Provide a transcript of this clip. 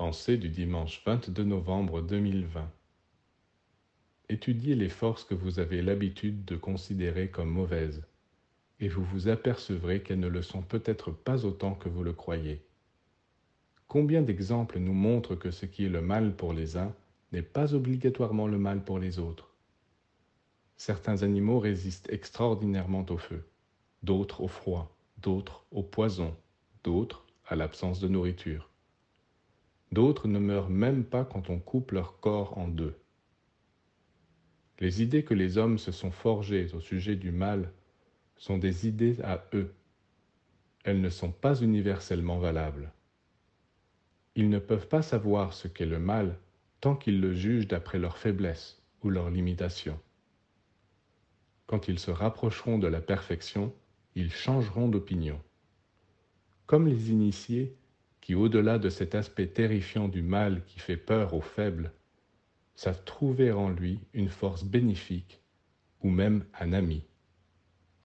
Pensée du dimanche 22 novembre 2020. Étudiez les forces que vous avez l'habitude de considérer comme mauvaises, et vous vous apercevrez qu'elles ne le sont peut-être pas autant que vous le croyez. Combien d'exemples nous montrent que ce qui est le mal pour les uns n'est pas obligatoirement le mal pour les autres Certains animaux résistent extraordinairement au feu, d'autres au froid, d'autres au poison, d'autres à l'absence de nourriture. D'autres ne meurent même pas quand on coupe leur corps en deux. Les idées que les hommes se sont forgées au sujet du mal sont des idées à eux. Elles ne sont pas universellement valables. Ils ne peuvent pas savoir ce qu'est le mal tant qu'ils le jugent d'après leur faiblesse ou leurs limitations. Quand ils se rapprocheront de la perfection, ils changeront d'opinion. Comme les initiés, qui, au-delà de cet aspect terrifiant du mal qui fait peur aux faibles, savent trouver en lui une force bénéfique ou même un ami.